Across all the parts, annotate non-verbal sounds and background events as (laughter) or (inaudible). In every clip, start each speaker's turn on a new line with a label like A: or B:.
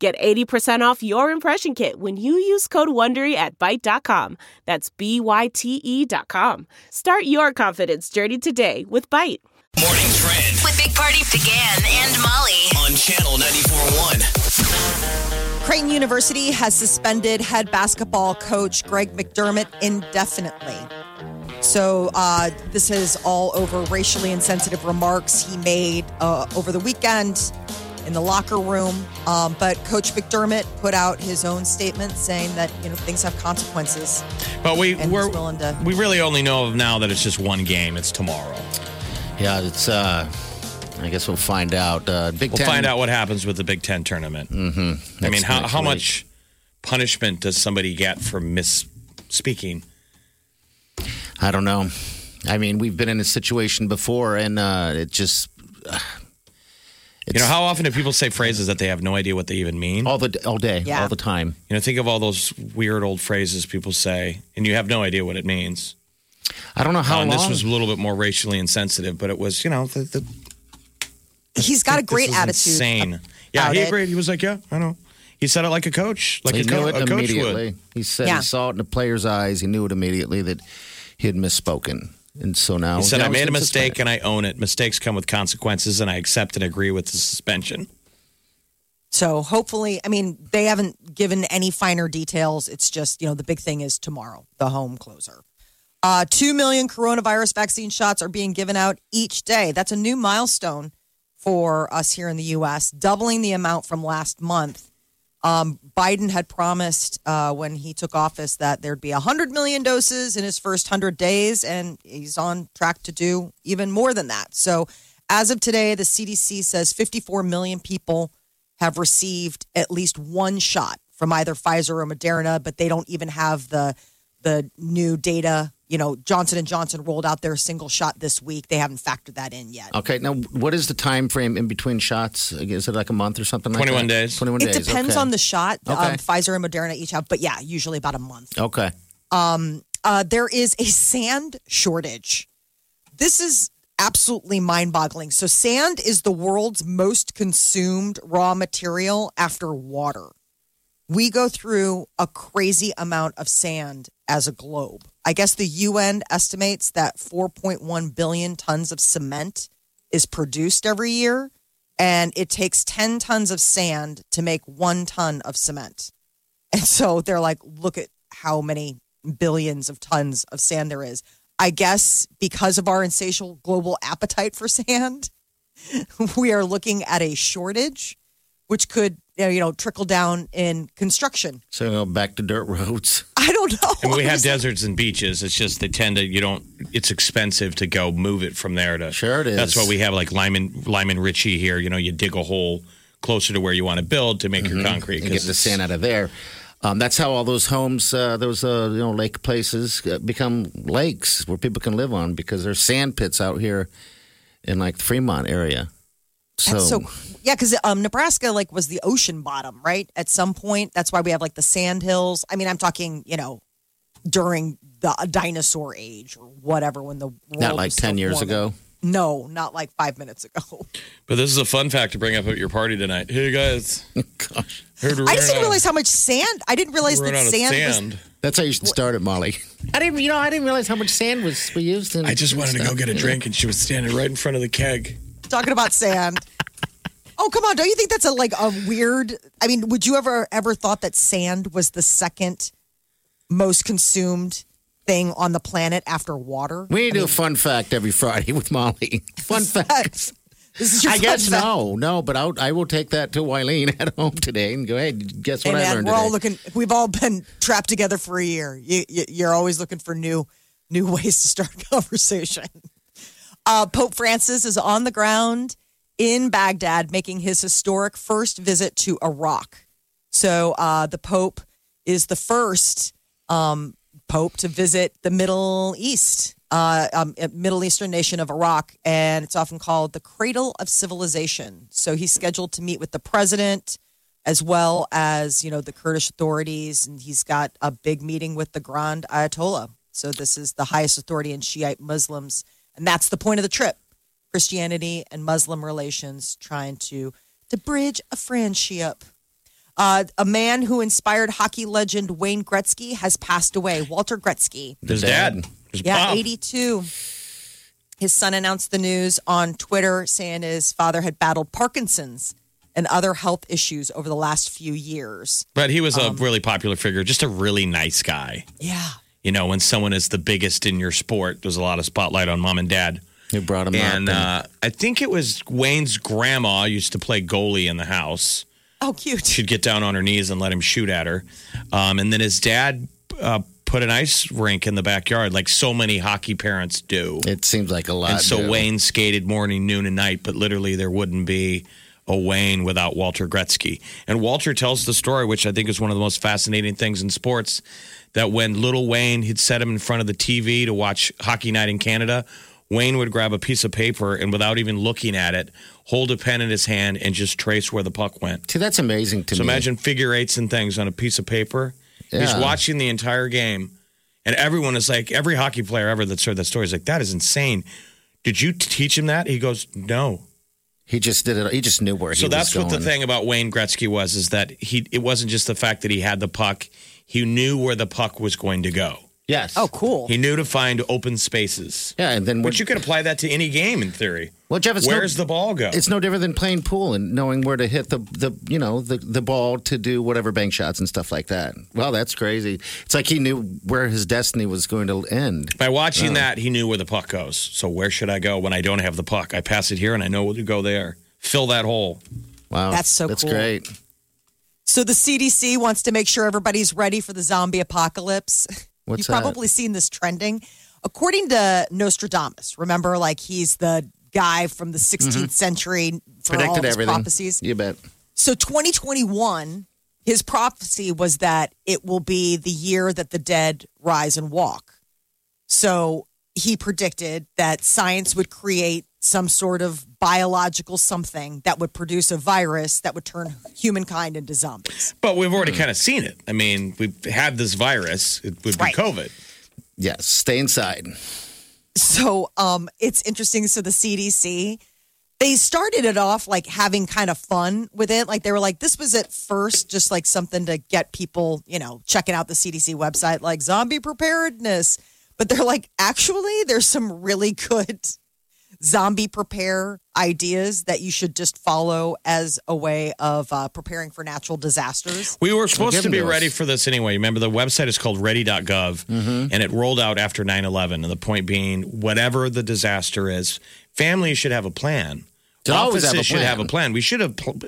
A: Get 80% off your impression kit when you use code WONDERY at Byte.com. That's B-Y-T-E dot com. Start your confidence journey today with Byte.
B: Morning Trend
C: With Big Party began and Molly.
B: on Channel 94.1.
D: Creighton University has suspended head basketball coach Greg McDermott indefinitely. So, uh, this is all over racially insensitive remarks he made uh, over the weekend in the locker room. Um, but Coach McDermott put out his own statement saying that you know things have consequences.
E: But we we're,
D: willing to-
E: we really only know now that it's just one game. It's tomorrow.
F: Yeah, it's. uh I guess we'll find out. Uh, Big
E: We'll
F: Ten.
E: find out what happens with the Big Ten tournament. Mm-hmm. I mean,
F: Next-
E: how
F: next
E: how
F: week.
E: much punishment does somebody get for misspeaking?
F: I don't know. I mean, we've been in a situation before, and uh it just. It's
E: You know, how often do people say phrases that they have no idea what they even mean?
F: all the all day,
D: Yeah.
F: all the time.
E: You know, think of all those weird old phrases people say, and you have no idea what it means.
F: I don't know how
E: Uh, and
F: long.
E: this was a little bit more racially insensitive, but it was, you know, the, the
D: He's got a great
E: is
D: attitude.
E: Insane. Yeah,
D: about
E: he
D: it.
E: agreed. He was like, "Yeah, I know." He said it like a coach, like
F: he
E: a, co-
F: knew it
E: a coach
F: immediately.
E: would.
F: He said
D: Yeah.
F: he saw it in the player's eyes. He knew it immediately that he had misspoken, and so now
E: He said,
F: now
E: "I made a mistake
F: suspended.
E: and I own it. Mistakes come with consequences, and I accept and agree with the suspension."
D: So hopefully, I mean, they haven't given any finer details. It's just, you know, the big thing is tomorrow, the home closer. Uh, Two million coronavirus vaccine shots are being given out each day. That's a new milestone for us here in the U.S., doubling the amount from last month. Um, Biden had promised uh, when he took office that there'd be 100 million doses in his first 100 days, and he's on track to do even more than that. So, as of today, the CDC says 54 million people have received at least one shot from either Pfizer or Moderna, but they don't even have the the new data. You know, Johnson and Johnson rolled out their single shot this week. They haven't factored that in yet.
F: Okay, now what is the time frame in between shots? Is it like a month or something? like
E: 21
F: that?
E: days.
F: Twenty-one
D: It
F: days.
D: depends
F: okay.
D: on the shot.
F: Okay.
D: Um, Pfizer and Moderna each have, but yeah, usually about a month.
F: Okay.
D: Um, Uh, there is a sand shortage. This is absolutely mind boggling. So, sand is the world's most consumed raw material after water. We go through a crazy amount of sand as a globe. I guess the UN estimates that 4.1 billion tons of cement is produced every year, and it takes 10 tons of sand to make one ton of cement. And so they're like, look at how many billions of tons of sand there is. I guess because of our insatiable global appetite for (laughs) sand, we are looking at a shortage, which could you know, you know trickle down in construction.
F: So you know, back to dirt roads. (laughs)
D: I don't know.
E: And we have deserts and beaches. It's just they tend to you don't. It's expensive to go move it from there to.
F: Sure it is.
E: That's why we have like Lyman Lyman Richey here. You know, you dig a hole closer to where you want to build to make your concrete.
F: and get
E: 'cause
F: the sand out of there. Um, that's how all those homes, uh, those uh, you know lake places, uh, become lakes where people can live on because there's sand pits out here in like the Fremont area. So,
D: That's so yeah, because um, Nebraska like was the ocean bottom, right? At some point, that's why we have like the sand hills. I mean, I'm talking, you know, during the dinosaur age or whatever, when the world
F: not like
D: was still
F: ten years
D: forming.
F: ago.
D: No, not like five minutes ago. (laughs)
E: But this is a fun fact to bring up at your party tonight. Hey guys, (laughs)
F: Gosh,
D: I just didn't realize how much sand. I didn't realize
E: we're
D: that
E: running out of
D: sand, was
E: sand.
F: that's how you should start it, Molly. I didn't, you know, I didn't realize how much sand was we used. In
E: I just wanted to go get a drink, and she was standing right in front of the keg.
D: Talking about sand. Oh come on! Don't you think that's a like a weird? I mean, would you ever ever thought that sand was the second most consumed thing on the planet after water?
F: We need to do a fun fact every Friday with Molly. (laughs) Fun facts.
D: This is your
F: I guess
D: fact.
F: no, no, but I'll, I will take that to Wileen (laughs) at home today and go. Hey, guess what
D: Hey,
F: I learned
D: we're
F: today?
D: all looking. We've all been trapped together for a year. You, you, you're always looking for new, new (laughs) ways to start a conversation. Uh, Pope Francis is on the ground in Baghdad, making his historic first visit to Iraq. So uh, the Pope is the first um, pope to visit the Middle East, uh, um, Middle Eastern nation of Iraq, and it's often called the cradle of civilization. So he's scheduled to meet with the president as well as you know the Kurdish authorities, and he's got a big meeting with the Grand Ayatollah. So this is the highest authority in Shiite Muslims, and that's the point of the trip: Christianity and Muslim relations, trying to to bridge a friendship. Uh, a man who inspired hockey legend Wayne Gretzky has passed away. Walter Gretzky.
E: His dad. His
D: Yeah,
E: pop.
D: 82. His son announced the news on Twitter saying his father had battled Parkinson's and other health issues over the last few years.
E: But he was a
D: Um,
E: really popular figure, just a really nice guy.
D: Yeah.
E: You know, when someone is the biggest in your sport, there's a lot of spotlight on mom and dad.
F: Who brought him
E: And
F: up?
E: uh, I think it was Wayne's grandma used to play goalie in the house.
D: Oh, cute.
E: She'd get down on her knees and let him shoot at her. Um, and then his dad uh, put an ice rink in the backyard, like so many hockey parents do.
F: it seems like a lot.
E: And so
F: do.
E: Wayne skated morning, noon, and night, but literally there wouldn't be a Wayne without Walter Gretzky. And Walter tells the story, which I think is one of the most fascinating things in sports, that when little Wayne, he'd set him in front of the TV to watch Hockey Night in Canada. Wayne would grab a piece of paper and without even looking at it, hold a pen in his hand and just trace where the puck went.
F: See, that's amazing to
E: So
F: me.
E: So imagine figure eights and things on a piece of paper. He's watching the entire game, and everyone is like, every hockey player ever that's heard that story is like, that is insane. Did you teach him that? He goes, no.
F: he just did it. He just knew where he
E: So that's what the thing about Wayne Gretzky was is that he it wasn't just the fact that he had the puck, he knew where the puck was going to go.
F: Yes.
D: Oh, cool.
E: He knew to find open spaces.
F: Yeah, and then
E: But you could apply that to any game in theory.
F: well, Jeff, it's
E: Where's
F: no,
E: the ball go?
F: It's no different than playing pool and knowing where to hit the the you know the the ball to do whatever bank shots and stuff like that. Well, that's crazy. It's like he knew where his destiny was going to end.
E: By watching oh. that, he knew where the puck goes. So where should I go when I don't have the puck? I pass it here and I know where to go there. Fill that hole.
F: Wow,
D: That's so
F: That's
D: cool.
F: great.
D: So the CDC wants to make sure everybody's ready for the zombie apocalypse. (laughs)
F: What's
D: You've
F: that?
D: probably seen this trending. According to Nostradamus, remember, like he's the guy from the 16th century for all
F: Mm-hmm. Predicted
D: his
F: everything.
D: prophecies.
F: You bet.
D: So 2021, his prophecy was that it will be the year that the dead rise and walk. So he predicted that science would create some sort of biological something that would produce a virus that would turn humankind into zombies.
E: But we've already kind of seen it. I mean, we've had this virus. It would be
D: Right.
E: COVID.
F: Yes, stay inside.
D: So um, it's interesting. So the CDC, they started it off like having kind of fun with it. Like they were like, this was at first just like something to get people, you know, checking out the CDC website, like zombie preparedness. But they're like, actually, there's some really good zombie prepare ideas that you should just follow as a way of uh, preparing for natural disasters.
E: We were supposed
F: give
E: to be
F: them to
E: ready for this anyway. Remember, the website is called ready.gov,
F: Mm-hmm.
E: and it rolled out after 9 11. And the point being, whatever the disaster is, families should have a plan.
F: Should always
E: Offices
F: have a
E: should have a
F: plan.
E: plan. We should have. pl-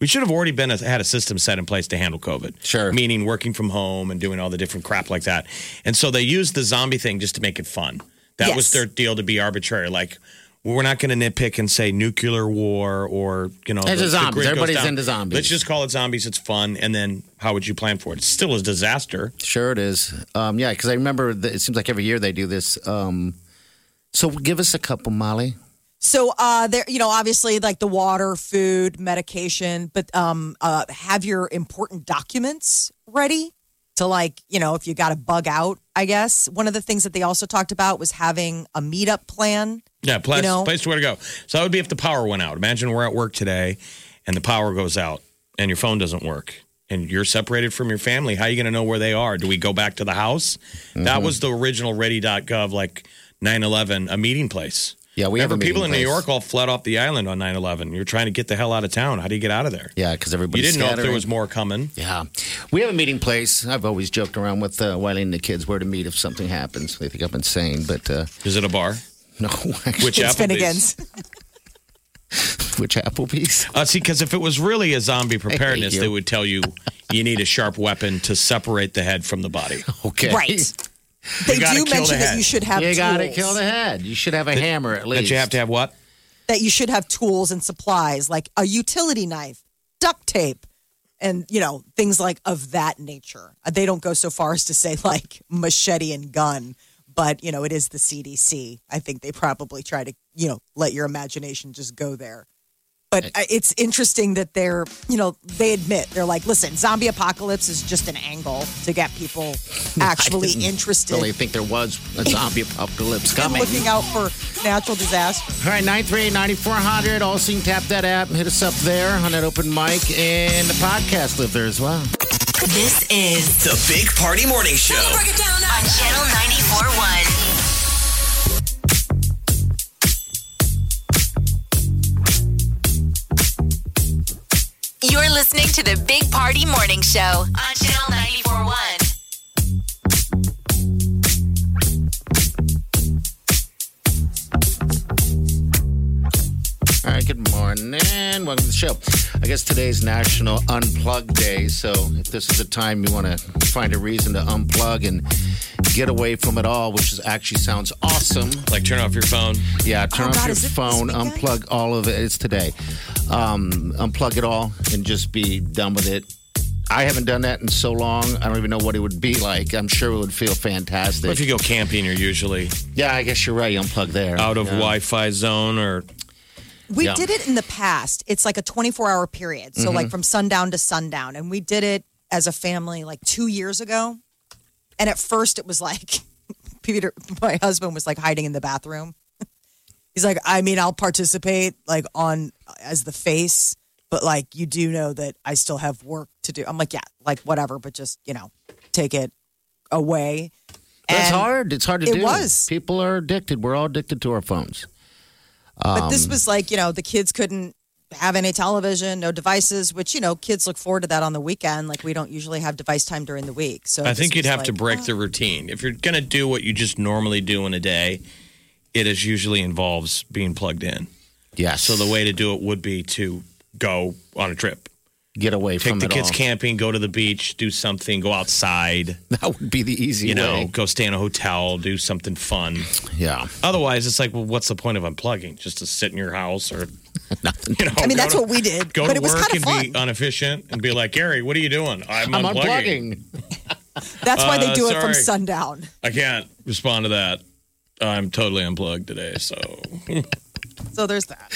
E: We should have already been had a system set in place to handle COVID.
F: Sure.
E: Meaning working from home and doing all the different crap like that. And so they used the zombie thing just to make it fun. That was their deal to be arbitrary. Like, we're not going to nitpick and say nuclear war or, you know,
F: It's
E: the-
F: a zombies. Everybody's
E: down.
F: into zombies.
E: Let's just call it zombies. It's fun. And then how would you plan for it? It's still a disaster.
F: Sure, it is. Um, yeah, because I remember that it seems like every year they do this. Um, so give us a couple, Molly.
D: So uh there you know obviously like the water, food, medication, but um uh have your important documents ready to like, you know, if you got to bug out, I guess. One of the things that they also talked about was having a meetup plan.
E: Yeah, place,
D: You know?
E: place where to go. So that would be if the power went out. Imagine we're at work today and the power goes out and your phone doesn't work and you're separated from your family. How are you going to know where they are? Do we go back to the house?
F: Mm-hmm.
E: That was the original ready.gov, like 9 11, a meeting place.
F: Yeah, we have
E: Remember,
F: a
E: people in
F: meeting
E: New. York all fled off the island on 9 11. You're trying to get the hell out of town. How do you get out of there?
F: Yeah, because
E: everybody.
F: You
E: didn't know if there was more coming.
F: Yeah, we have a meeting place. I've always joked around with uh, Wiley and the kids where to meet if something happens. They think I'm insane, but uh,
E: Is it a bar?
F: no. (laughs) Actually,
E: Which
D: It's
E: Applebee's? (laughs)
F: Which Applebee's?
E: Uh, see, because if it was really a zombie preparedness, they would tell you you need a sharp weapon to separate the head from the body. (laughs)
F: Okay,
D: Right. They do mention
E: the
D: that you should have
F: You got to
D: tools.
F: kill the head. You should have a hammer at least.
E: That you have to have what?
D: that you should have tools and supplies like a utility knife, duct tape, and you know things like of that nature. Uh, They don't go so far as to say like machete and gun, but you know it is the CDC. I think they probably try to you know let your imagination just go there. But uh, it's interesting that they're, you know, they admit they're like, listen, zombie apocalypse is just an angle to get people actually (laughs)
F: I didn't
D: interested
F: Really think there was a zombie apocalypse (laughs)
D: in
F: coming.
D: looking out for natural disaster.
F: All right, 938-9400. Also, you can tap that app and hit us up there on that open mic. And the podcast live there as well.
C: This is
B: The Big Party Morning Show.
C: on Channel 94.1. You're listening to the Big Party Morning Show on Channel 94.1.
F: All right, good morning. Welcome to the show. I guess today's National Unplug Day. So if this is a time you want to find a reason to unplug and get away from it all, which is actually sounds awesome.
E: Like turn off your phone.
F: Yeah, turn
D: Oh,
F: off
D: God,
F: your
D: is it this
F: phone, unplug all of it. It's today. Um, unplug it all and just be done with it. I haven't done that in so long. I don't even know what it would be like. I'm sure it would feel fantastic.
E: Or if you go camping, you're usually
F: yeah, I guess you're right. You unplug there.
E: out of
F: Yeah.
E: Wi-Fi zone or
D: We
F: Yeah.
D: did it in the past. It's like a 24 hour period. So,
F: Mm-hmm.
D: like from sundown to sundown. And we did it as a family like two years ago. And at first, it was like (laughs) Peter, my husband was like hiding in the bathroom. He's like, I mean, I'll participate like on as the face, but like you do know that I still have work to do. I'm like, yeah, like whatever, but just, you know, take it away.
F: But it's
D: And-
F: hard. It's hard to
D: it
F: do.
D: was.
F: People are addicted. We're all addicted to our phones.
D: But
F: Um,
D: this was like, you know, the kids couldn't have any television, no devices, which, you know, kids look forward to that on the weekend. Like we don't usually have device time during the week. So
E: I think you'd
D: was
E: have to break
D: oh.
E: the routine. If you're going to do what you just normally do in a day, it is usually involves being plugged in.
F: Yes.
E: So the way to do it would be to go on a trip.
F: get away
E: Take
F: from
E: the
F: it
E: kids
F: all.
E: camping, go to the beach, do something, go outside, (laughs)
F: That would be the easy
E: you know,
F: way.
E: go stay in a hotel, do something fun.
F: Yeah.
E: Otherwise, it's like, well, what's the point of unplugging? Just to sit in your house or, (laughs)
F: Nothing.
E: you know,
D: I mean, that's
E: to-
D: what we did,
E: Go
D: but
E: to
D: it was
E: work
D: kind
E: and
D: fun.
E: be inefficient and be like, Gary, what are you doing? I'm,
F: I'm
E: unplugging.
F: unplugging.
D: That's why they
E: Uh,
D: do it from sundown.
E: I can't respond to that. I'm totally unplugged today. So (laughs)
D: So there's that.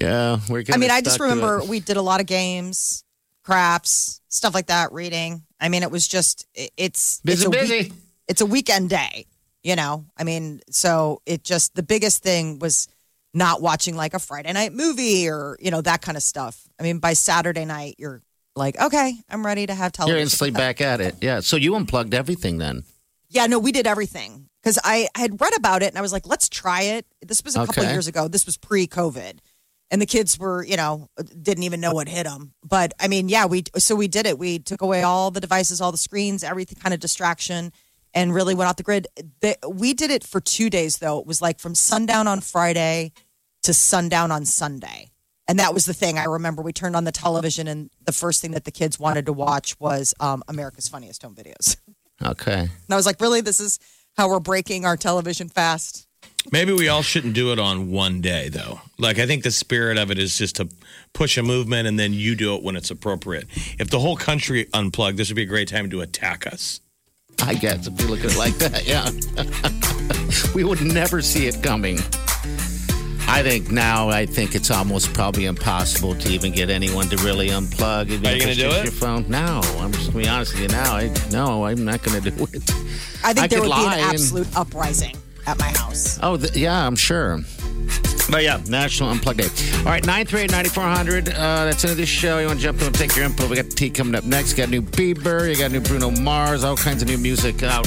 F: Yeah, we're.
D: I mean, I just remember we did a lot of games, crafts, stuff like that, reading. I mean, it was just, it- it's,
F: busy,
D: it's a week- it's a weekend day, you know? I mean, so it just, the biggest thing was not watching like a Friday night movie or, you know, that kind of stuff. I mean, by Saturday night, you're like, okay, I'm ready to have television.
F: You're
D: television.
F: instantly back at it. Yeah. So you unplugged everything then.
D: Yeah, no, we did everything because I had read about it and I was like, let's try it. This was a couple
F: Okay.
D: years ago. This was pre COVID. And the kids were, you know, didn't even know what hit them. But I mean, yeah, we, so we did it. We took away all the devices, all the screens, everything kind of distraction and really went off the grid. The, we did it for two days though. It was like from sundown on Friday to sundown on Sunday. And that was the thing. I remember we turned on the television and the first thing that the kids wanted to watch was um, America's Funniest Home Videos.
F: Okay.
D: And I was like, really? This is how we're breaking our television fast?
E: maybe we all shouldn't do it on one day, though. Like, I think the spirit of it is just to push a movement and then you do it when it's appropriate. If the whole country unplugged, this would be a great time to attack us.
F: I guess if you look at it like that, yeah. (laughs) we would never see it coming. I think now, I think it's almost probably impossible to even get anyone to really unplug. Even
E: Are you
F: if
E: gonna
F: it's
E: do
F: just
E: it?
F: Your phone? No, I'm just gonna be honest with you. Now, I no, I'm not gonna do it.
D: I think
F: I
D: there would be
F: lie
D: an
F: and-
D: absolute uprising at my house.
F: Oh, th- yeah, I'm sure. But yeah, National Unplugged Day. All right, 938 9400. Uh, that's into this show. You want to jump in and take your input? We got the T coming up next. Got new Bieber. You got new Bruno Mars. All kinds of new music out.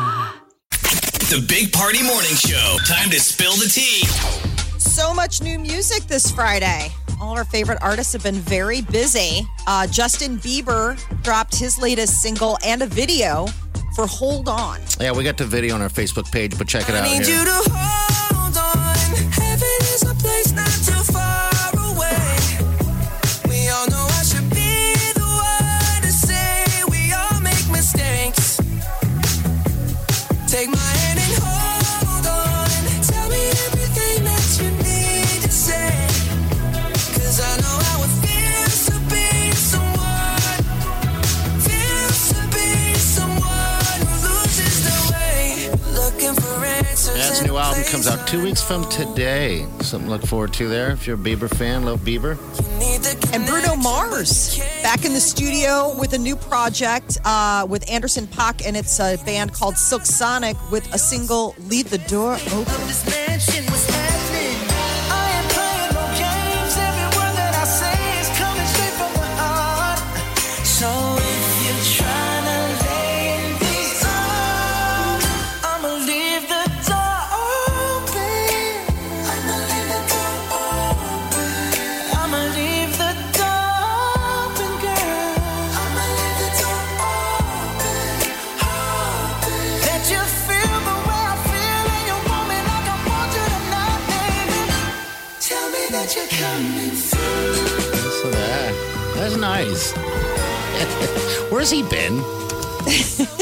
B: The Big Party Morning Show. Time to spill the tea.
D: So much new music this Friday. All our favorite artists have been very busy. Uh, Justin Bieber dropped his latest single and a video for Hold On.
F: Yeah, we got the video on our Facebook page, but check it out. here. Two weeks from today. Something to look forward to there. If you're a Bieber fan, love Bieber.
D: And Bruno Mars back in the studio with a new project uh, with Anderson Paak, and it's a band called Silk Sonic with a single "Leave the Door Open."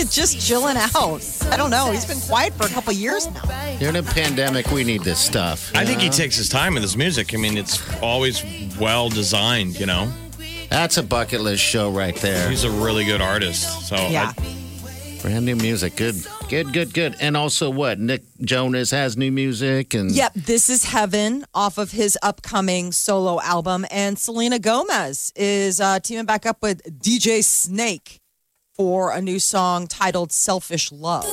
D: Just chilling out. I don't know. He's been quiet for a couple years now.
F: During a pandemic, we need this stuff.
E: I think he takes his time with his music. I mean, it's always well designed, you know?
F: That's a bucket list show right there.
E: He's a really good artist. So
D: Yeah.
E: I,
F: Brand new music. Good, good, good, good. And also, what? Nick Jonas has new music, and
D: Yep, this is Heaven off of his upcoming solo album. And Selena Gomez is uh, teaming back up with DJ Snake for a new song titled Selfish Love.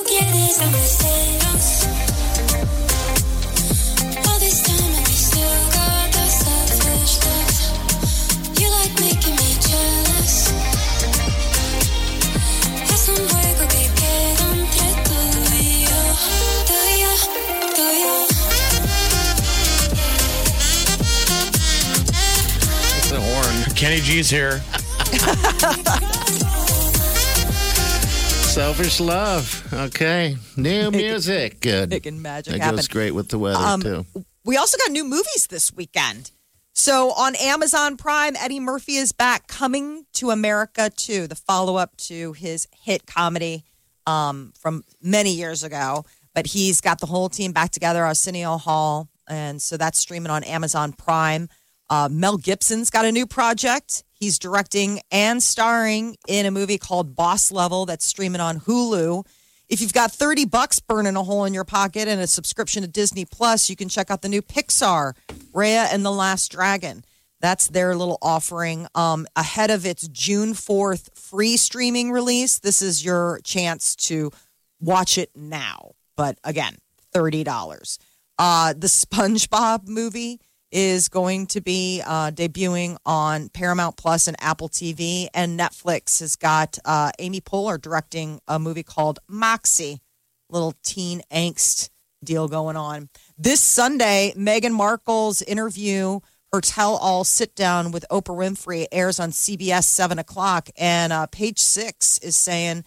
F: The horn.
E: Kenny G's here. (laughs)
F: Selfish love. Okay, new music. Good.
D: Making magic
F: That
D: happen.
F: goes great with the weather
D: Um,
F: too.
D: We also got new movies this weekend. So on Amazon Prime, Eddie Murphy is back, coming to America too, the follow up to his hit comedy um, from many years ago. But he's got the whole team back together, Arsenio Hall. And so that's streaming on Amazon Prime. Uh, Mel Gibson's got a new project. He's directing and starring in a movie called Boss Level that's streaming on Hulu. If you've got 30 bucks burning a hole in your pocket and a subscription to Disney Plus, you can check out the new Pixar, Raya and the Last Dragon. That's their little offering um, ahead of its June 4th free streaming release. This is your chance to watch it now. But again, $30. Uh, the (laughs) SpongeBob movie is going to be uh, debuting on Paramount Plus and Apple TV, and Netflix has got uh, Amy Poehler directing a movie called Moxie, little teen angst deal going on. This Sunday, Meghan Markle's interview, her tell-all sit-down with Oprah Winfrey, airs on CBS seven o'clock, and uh, Page Six is saying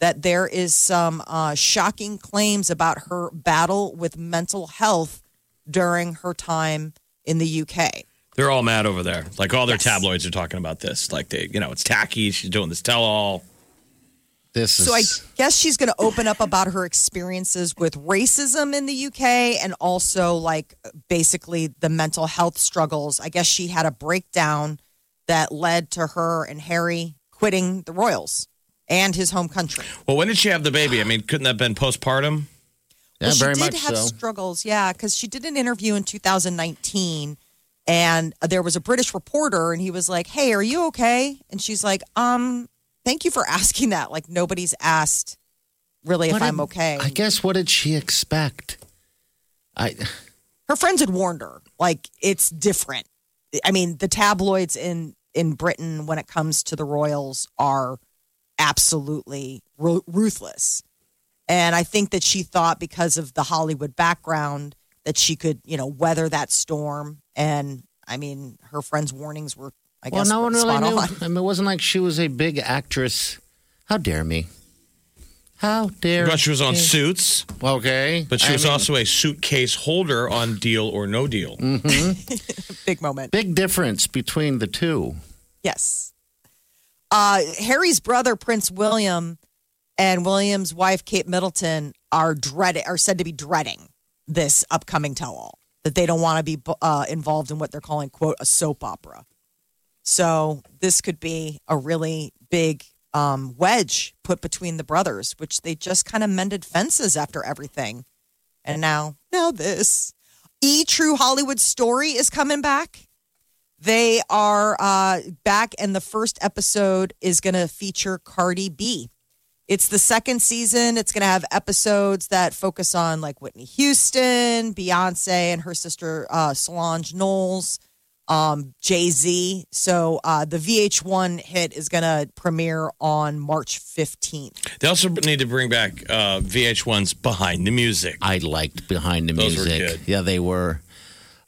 D: that there is some uh, shocking claims about her battle with mental health during her time in the UK.
E: They're all mad over there. Like all their
D: Yes.
E: tabloids are talking about this. Like they, you know, it's tacky. She's doing this tell all.
F: This is
D: So I guess she's going to open up about her experiences with racism in the UK and also like basically the mental health struggles. I guess she had a breakdown that led to her and Harry quitting the Royals and his home country.
E: Well, when did she have the baby? I mean, couldn't that have been postpartum?
F: Yeah,
D: well, she did have
F: so.
D: struggles, yeah, because she did an interview in 2019, and there was a British reporter, and he was like, "Hey, are you okay?" And she's like, "Um, thank you for (laughs) asking that. Like nobody's asked really
F: What
D: if I'm okay."
F: I guess what did she expect? I (sighs)
D: her friends had warned her like it's different i mean the tabloids in in britain when it comes to the royals are absolutely ru- ruthless and i think that she thought because of the hollywood background that she could you know weather that storm and i mean her friends warnings were i
F: well,
D: guess
F: no one really
D: spot
F: knew.
D: on.
F: I mean, it wasn't like she was a big actress. How dare me? How dare?
E: But she was on
F: me.
E: Suits,
F: Okay,
E: but she
F: I
E: was
F: mean,
E: also a suitcase holder on Deal or No Deal. (laughs)
D: big moment
F: big difference between the two.
D: Yes. Uh, Harry's brother, Prince William, and William's wife, Kate Middleton, are dread are said to be dreading this upcoming tell-all. That they don't want to be uh, involved in what they're calling "quote" a soap opera. So this could be a really big um, wedge put between the brothers, which they just kind of mended fences after everything, and now now this. E True Hollywood Story is coming back. They are uh, back, and the first episode is going to feature Cardi B. It's the second season. It's going to have episodes that focus on like Whitney Houston, Beyonce, and her sister uh, Solange Knowles, um, Jay Z. So uh, the VH1 hit is going to premiere on March 15th.
E: They also need to bring back uh, VH1's Behind the Music.
F: I liked behind the
E: Those were
F: music.
E: good.
F: Yeah, they were.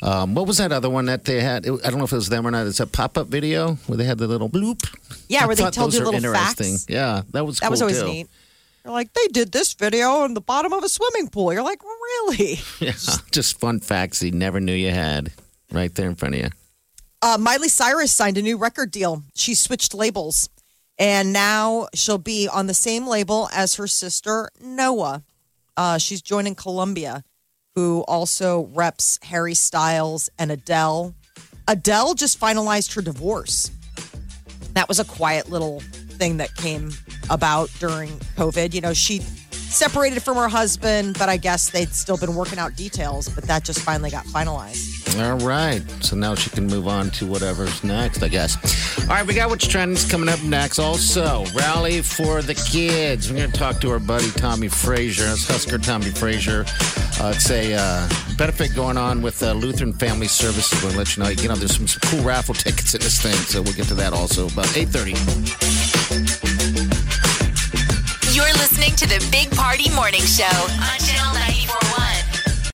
F: Um, what was that other one that they had? I don't know if it was them or not. It's a pop up video where they had the little bloop.
D: Yeah,
F: I
D: where they told you little
F: interesting.
D: facts.
F: Yeah, that was
D: That was always
F: too.
D: neat. They're like, they did this video in the bottom of a swimming pool. You're like, really? (laughs)
F: Yeah, just fun facts you never knew you had right there in front of you.
D: Uh, Miley Cyrus signed a new record deal. She switched labels, and now she'll be on the same label as her sister Noah. Uh, she's joining Columbia, who also reps Harry Styles and Adele. Adele just finalized her divorce. That was a quiet little thing that came about during COVID. You know, she separated from her husband, but I guess they'd still been working out details, but that just finally got finalized.
F: All right. So now she can move on to whatever's next, I guess. All right, we got what's trending coming up next. Also, rally for the kids. We're going to talk to our buddy Tommie Frazier. That's Husker Tommie Frazier. Uh, it's a uh, benefit going on with uh, Lutheran Family Services. We'll let you know. You know, there's some, some cool raffle tickets in this thing, so we'll get to that also about 8.30.
C: You're listening to the Big Party Morning Show on Channel